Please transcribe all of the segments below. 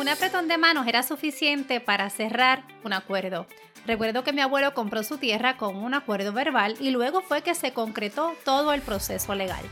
Un apretón de manos era suficiente para cerrar un acuerdo. Recuerdo que mi abuelo compró su tierra con un acuerdo verbal y luego fue que se concretó todo el proceso legal.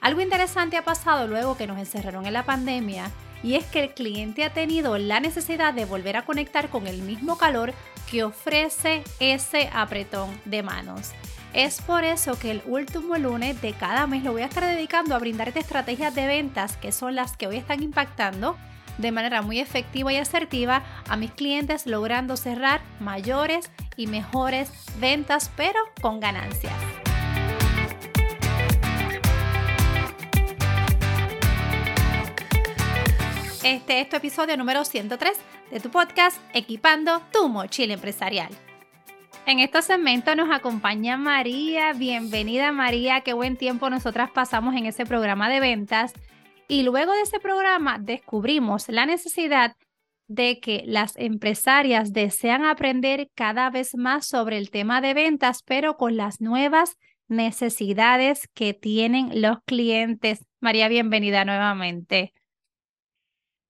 Algo interesante ha pasado luego que nos encerraron en la pandemia y es que el cliente ha tenido la necesidad de volver a conectar con el mismo calor que ofrece ese apretón de manos. Es por eso que el último lunes de cada mes lo voy a estar dedicando a brindarte estrategias de ventas que son las que hoy están impactando de manera muy efectiva y asertiva a mis clientes logrando cerrar mayores y mejores ventas pero con ganancias. Este es tu episodio número 103 de tu podcast Equipando tu mochila empresarial. En este segmento nos acompaña María. Bienvenida María, qué buen tiempo nosotras pasamos en ese programa de ventas. Y luego de ese programa descubrimos la necesidad de que las empresarias desean aprender cada vez más sobre el tema de ventas, pero con las nuevas necesidades que tienen los clientes. María, bienvenida nuevamente.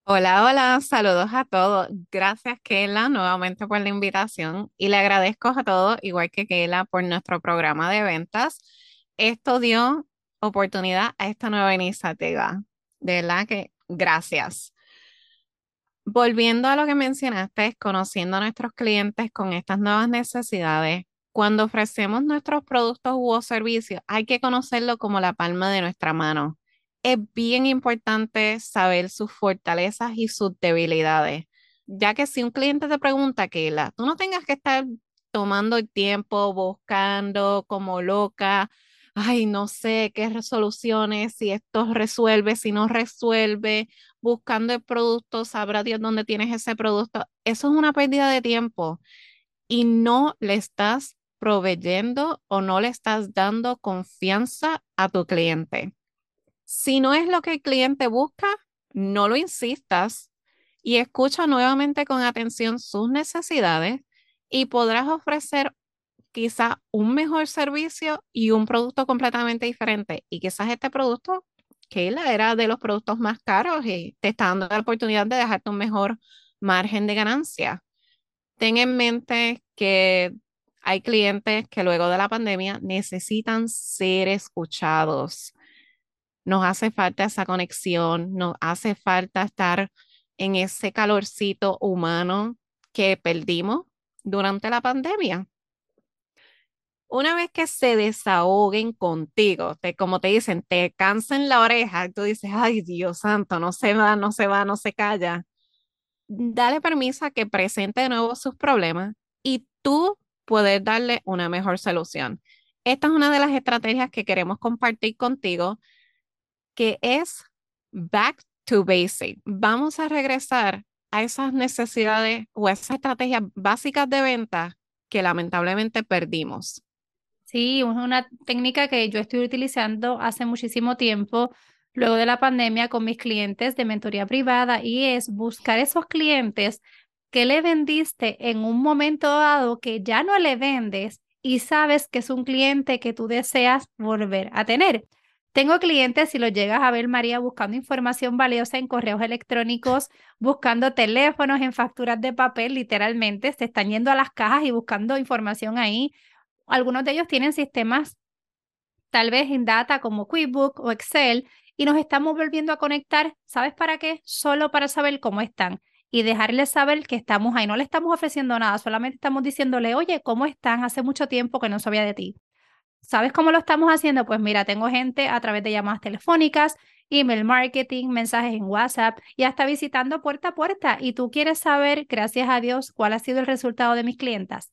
Hola, hola, saludos a todos. Gracias, Kela, nuevamente por la invitación y le agradezco a todos, igual que Kela, por nuestro programa de ventas. Esto dio oportunidad a esta nueva iniciativa. De verdad que gracias. Volviendo a lo que mencionaste, conociendo a nuestros clientes con estas nuevas necesidades, cuando ofrecemos nuestros productos u servicios, hay que conocerlo como la palma de nuestra mano es bien importante saber sus fortalezas y sus debilidades, ya que si un cliente te pregunta, Keila, tú no tengas que estar tomando el tiempo buscando como loca, ay, no sé qué resoluciones, si esto resuelve, si no resuelve, buscando el producto, sabrá Dios dónde tienes ese producto. Eso es una pérdida de tiempo y no le estás proveyendo o no le estás dando confianza a tu cliente. Si no es lo que el cliente busca, no lo insistas y escucha nuevamente con atención sus necesidades y podrás ofrecer quizá un mejor servicio y un producto completamente diferente. Y quizás este producto, que era de los productos más caros y te está dando la oportunidad de dejarte un mejor margen de ganancia. Ten en mente que hay clientes que luego de la pandemia necesitan ser escuchados nos hace falta esa conexión, nos hace falta estar en ese calorcito humano que perdimos durante la pandemia. Una vez que se desahoguen contigo, te, como te dicen, te cansen la oreja, tú dices, ay Dios santo, no se va, no se va, no se calla. Dale permiso a que presente de nuevo sus problemas y tú puedes darle una mejor solución. Esta es una de las estrategias que queremos compartir contigo que es back to basic. Vamos a regresar a esas necesidades o esas estrategias básicas de venta que lamentablemente perdimos. Sí, una técnica que yo estoy utilizando hace muchísimo tiempo, luego de la pandemia, con mis clientes de mentoría privada, y es buscar esos clientes que le vendiste en un momento dado que ya no le vendes y sabes que es un cliente que tú deseas volver a tener. Tengo clientes, si lo llegas a ver, María, buscando información valiosa en correos electrónicos, buscando teléfonos, en facturas de papel, literalmente, se están yendo a las cajas y buscando información ahí. Algunos de ellos tienen sistemas tal vez en data como QuickBook o Excel y nos estamos volviendo a conectar, ¿sabes para qué? Solo para saber cómo están y dejarles saber que estamos ahí. No le estamos ofreciendo nada, solamente estamos diciéndole, oye, ¿cómo están? Hace mucho tiempo que no sabía de ti. ¿Sabes cómo lo estamos haciendo? Pues mira, tengo gente a través de llamadas telefónicas, email marketing, mensajes en WhatsApp y hasta visitando puerta a puerta. Y tú quieres saber, gracias a Dios, cuál ha sido el resultado de mis clientas.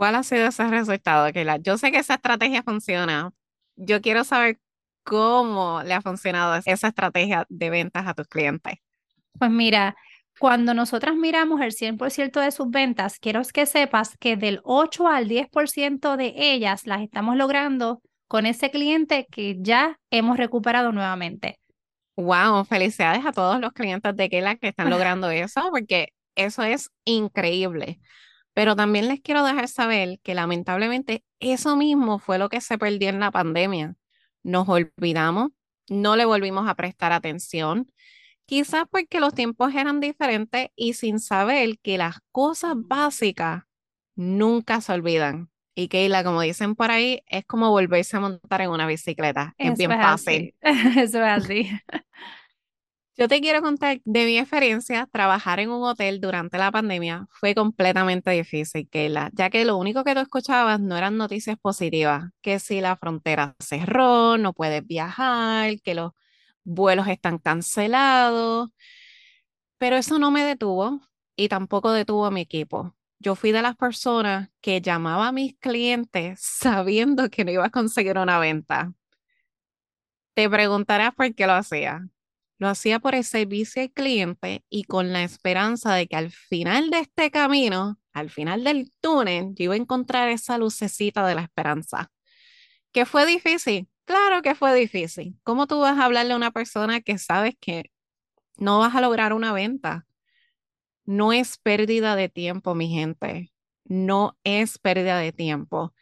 ¿Cuál ha sido ese resultado, Keila? Yo sé que esa estrategia funciona. Yo quiero saber cómo le ha funcionado esa estrategia de ventas a tus clientes. Pues mira, cuando nosotras miramos el 100% de sus ventas, quiero que sepas que del 8 al 10% de ellas las estamos logrando con ese cliente que ya hemos recuperado nuevamente. Wow, felicidades a todos los clientes de Kela que están logrando eso, porque eso es increíble. Pero también les quiero dejar saber que lamentablemente eso mismo fue lo que se perdió en la pandemia. Nos olvidamos, no le volvimos a prestar atención Quizás porque los tiempos eran diferentes y sin saber que las cosas básicas nunca se olvidan. Y Keila, como dicen por ahí, es como volverse a montar en una bicicleta. Es Eso bien es fácil. así. Eso es así. Yo te quiero contar de mi experiencia. Trabajar en un hotel durante la pandemia fue completamente difícil, Keila, ya que lo único que tú escuchabas no eran noticias positivas, que si la frontera cerró, no puedes viajar, que los vuelos están cancelados, pero eso no me detuvo y tampoco detuvo a mi equipo. Yo fui de las personas que llamaba a mis clientes sabiendo que no iba a conseguir una venta. Te preguntarás por qué lo hacía. Lo hacía por el servicio al cliente y con la esperanza de que al final de este camino, al final del túnel, yo iba a encontrar esa lucecita de la esperanza. ¿Que fue difícil? Claro que fue difícil. ¿Cómo tú vas a hablarle a una persona que sabes que no vas a lograr una venta? No es pérdida de tiempo, mi gente. No es pérdida de tiempo.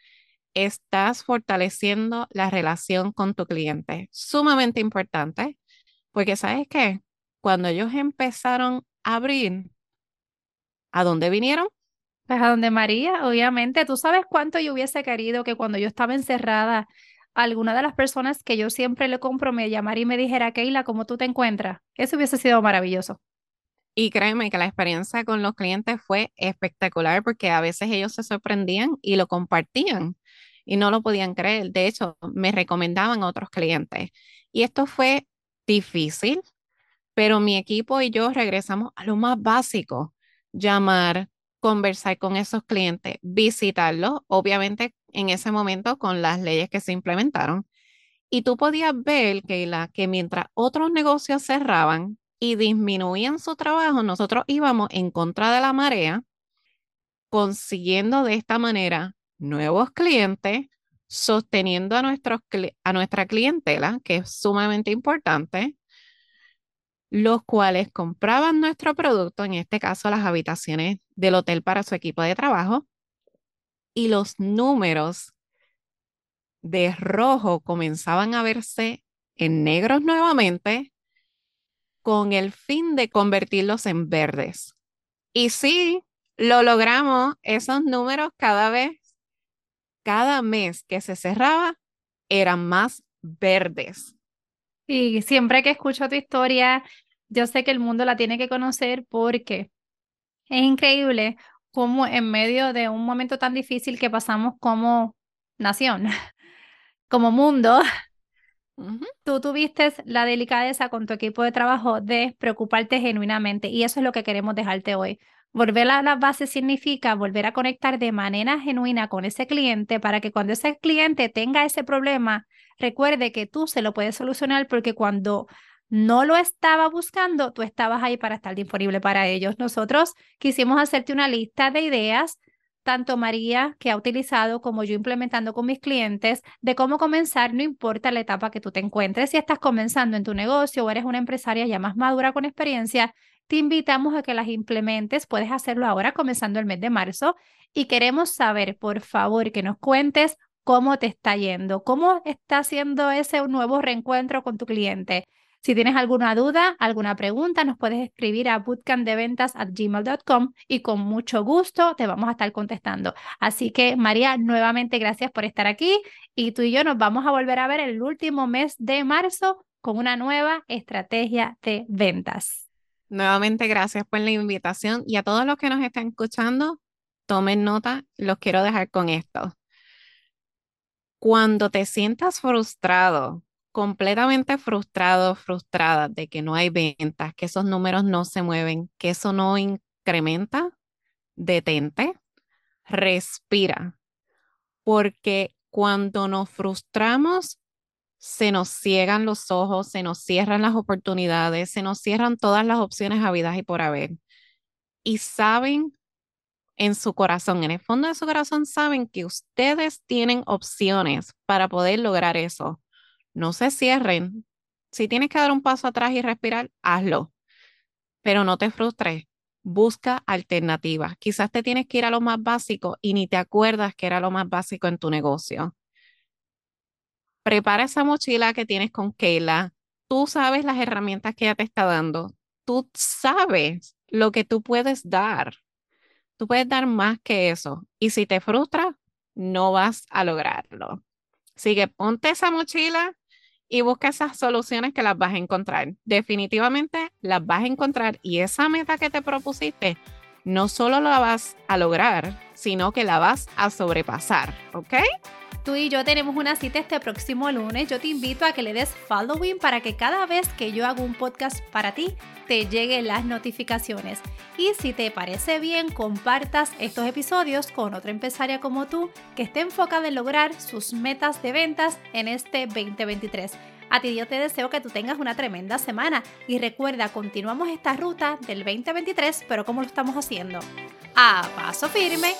Estás fortaleciendo la relación con tu cliente. Sumamente importante, porque sabes qué? Cuando ellos empezaron a abrir, ¿a dónde vinieron? Pues a donde María, obviamente. ¿Tú sabes cuánto yo hubiese querido que cuando yo estaba encerrada, alguna de las personas que yo siempre le compro me llamara y me dijera, Keila, ¿cómo tú te encuentras? Eso hubiese sido maravilloso. Y créeme que la experiencia con los clientes fue espectacular porque a veces ellos se sorprendían y lo compartían y no lo podían creer. De hecho, me recomendaban a otros clientes. Y esto fue difícil, pero mi equipo y yo regresamos a lo más básico, llamar, conversar con esos clientes, visitarlos, obviamente en ese momento con las leyes que se implementaron. Y tú podías ver, Keila, que mientras otros negocios cerraban y disminuían su trabajo, nosotros íbamos en contra de la marea, consiguiendo de esta manera nuevos clientes, sosteniendo a, nuestros, a nuestra clientela, que es sumamente importante, los cuales compraban nuestro producto, en este caso las habitaciones del hotel para su equipo de trabajo, y los números de rojo comenzaban a verse en negros nuevamente con el fin de convertirlos en verdes. Y sí, lo logramos, esos números cada vez, cada mes que se cerraba, eran más verdes. Y siempre que escucho tu historia, yo sé que el mundo la tiene que conocer porque es increíble cómo en medio de un momento tan difícil que pasamos como nación, como mundo, tú tuviste la delicadeza con tu equipo de trabajo de preocuparte genuinamente y eso es lo que queremos dejarte hoy. Volver a la base significa volver a conectar de manera genuina con ese cliente para que cuando ese cliente tenga ese problema, recuerde que tú se lo puedes solucionar porque cuando no lo estaba buscando, tú estabas ahí para estar disponible para ellos. Nosotros quisimos hacerte una lista de ideas, tanto María, que ha utilizado, como yo implementando con mis clientes, de cómo comenzar, no importa la etapa que tú te encuentres. Si estás comenzando en tu negocio o eres una empresaria ya más madura con experiencia, te invitamos a que las implementes. Puedes hacerlo ahora, comenzando el mes de marzo. Y queremos saber, por favor, que nos cuentes cómo te está yendo, cómo está haciendo ese nuevo reencuentro con tu cliente. Si tienes alguna duda, alguna pregunta, nos puedes escribir a bootcampdeventas@gmail.com y con mucho gusto te vamos a estar contestando. Así que, María, nuevamente gracias por estar aquí y tú y yo nos vamos a volver a ver el último mes de marzo con una nueva estrategia de ventas. Nuevamente, gracias por la invitación y a todos los que nos están escuchando, tomen nota, los quiero dejar con esto. Cuando te sientas frustrado completamente frustrado, frustrada de que no hay ventas, que esos números no se mueven, que eso no incrementa, detente, respira, porque cuando nos frustramos, se nos ciegan los ojos, se nos cierran las oportunidades, se nos cierran todas las opciones habidas y por haber. Y saben en su corazón, en el fondo de su corazón, saben que ustedes tienen opciones para poder lograr eso no se cierren. Si tienes que dar un paso atrás y respirar, hazlo, pero no te frustres. Busca alternativas. Quizás te tienes que ir a lo más básico y ni te acuerdas que era lo más básico en tu negocio. Prepara esa mochila que tienes con Keila. Tú sabes las herramientas que ella te está dando. tú sabes lo que tú puedes dar. Tú puedes dar más que eso. Y si te frustra, no vas a lograrlo. Así que ponte esa mochila y busca esas soluciones que las vas a encontrar. Definitivamente las vas a encontrar y esa meta que te propusiste, no solo la vas a lograr, sino que la vas a sobrepasar, ¿ok? Tú y yo tenemos una cita este próximo lunes. Yo te invito a que le des following para que cada vez que yo hago un podcast para ti, te lleguen las notificaciones. Y si te parece bien, compartas estos episodios con otra empresaria como tú que esté enfocada en lograr sus metas de ventas en este 2023. A ti yo te deseo que tú tengas una tremenda semana y recuerda, continuamos esta ruta del 2023, pero ¿cómo lo estamos haciendo? A paso firme